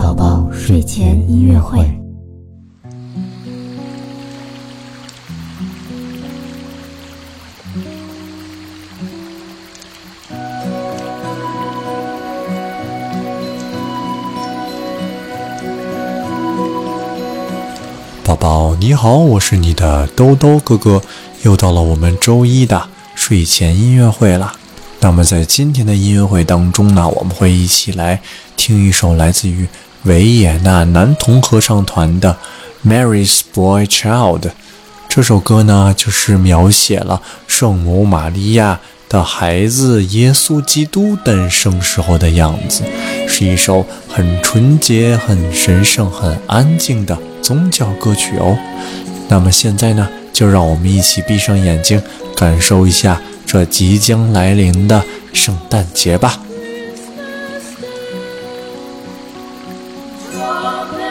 宝宝睡前音乐会。宝宝你好，我是你的兜兜哥哥，又到了我们周一的睡前音乐会了。那么在今天的音乐会当中呢，我们会一起来听一首来自于维也纳男童合唱团的《Mary's Boy Child》。这首歌呢，就是描写了圣母玛利亚的孩子耶稣基督诞生时候的样子，是一首很纯洁、很神圣、很安静的。宗教歌曲哦，那么现在呢，就让我们一起闭上眼睛，感受一下这即将来临的圣诞节吧。open.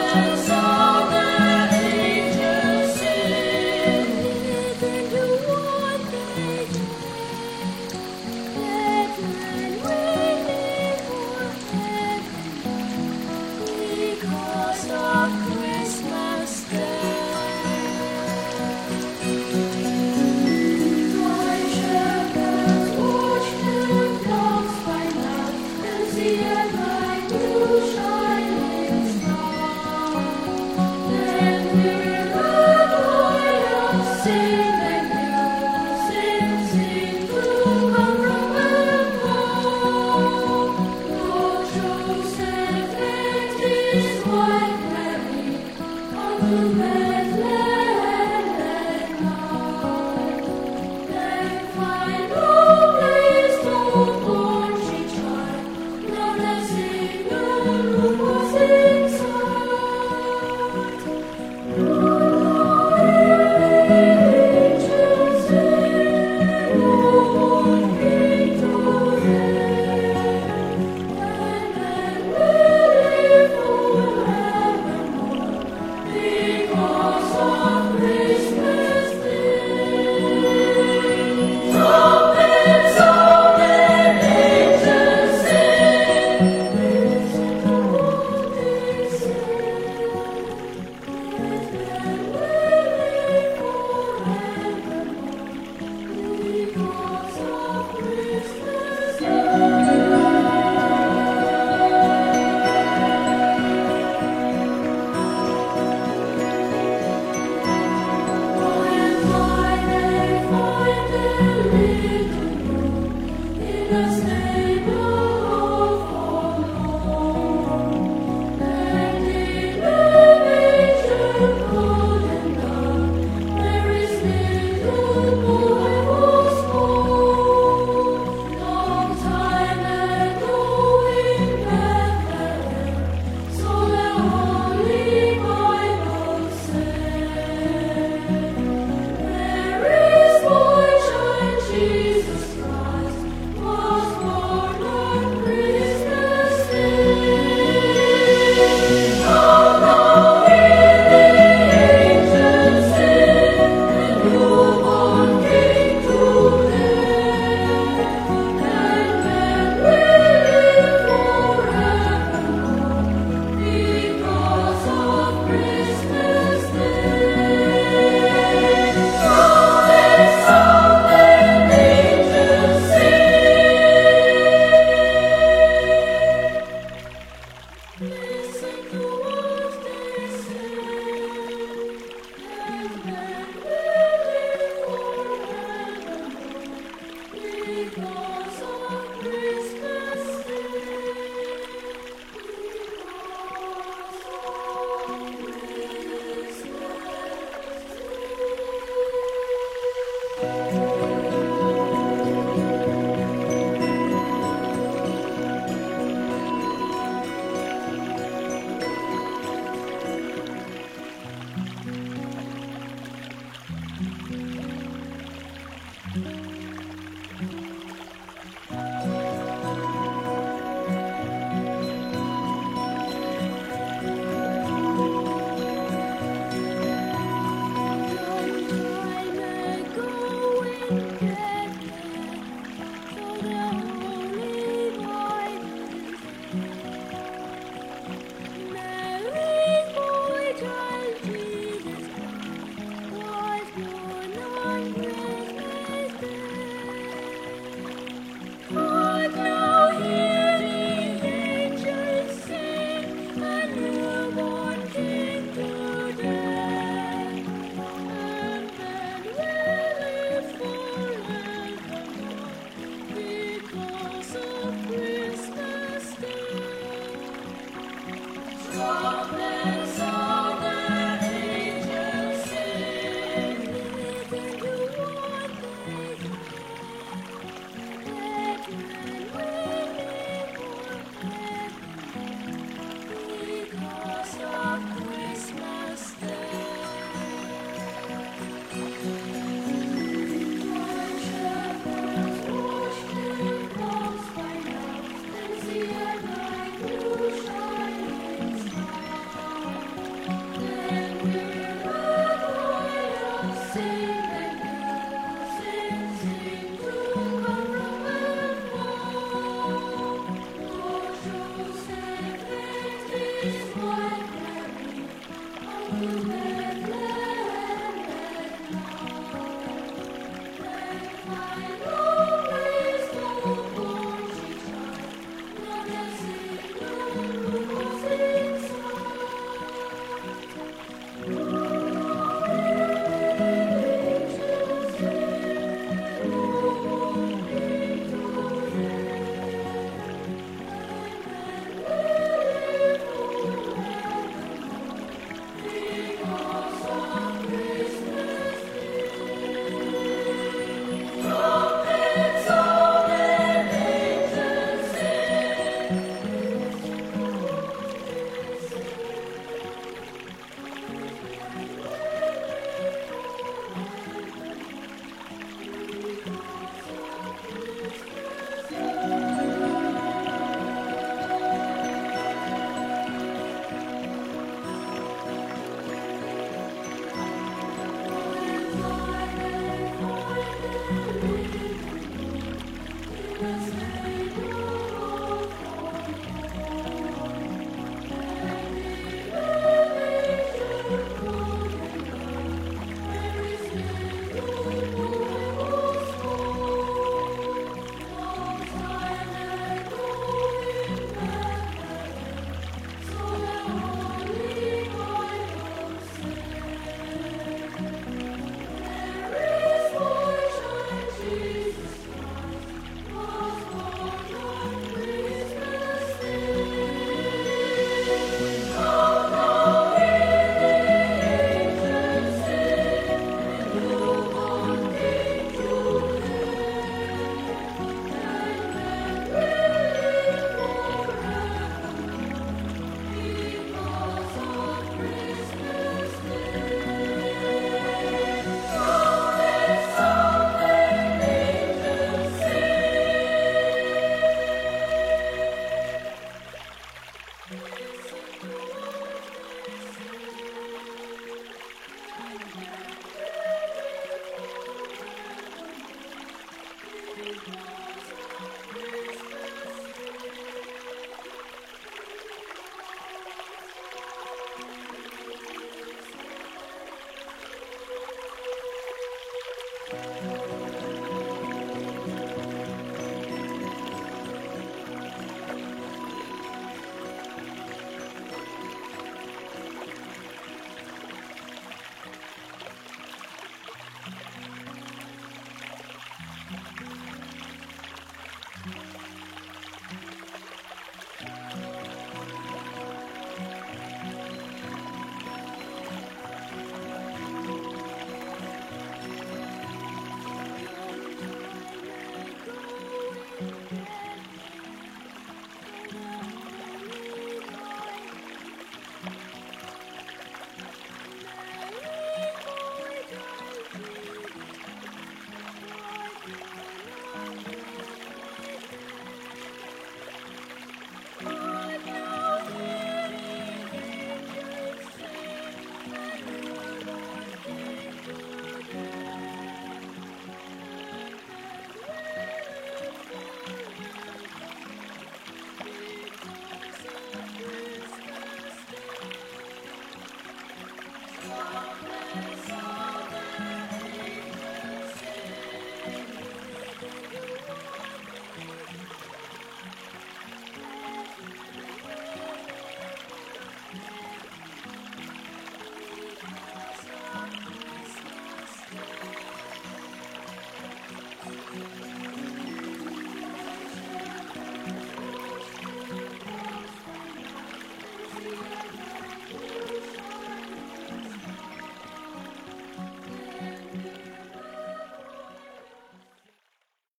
night.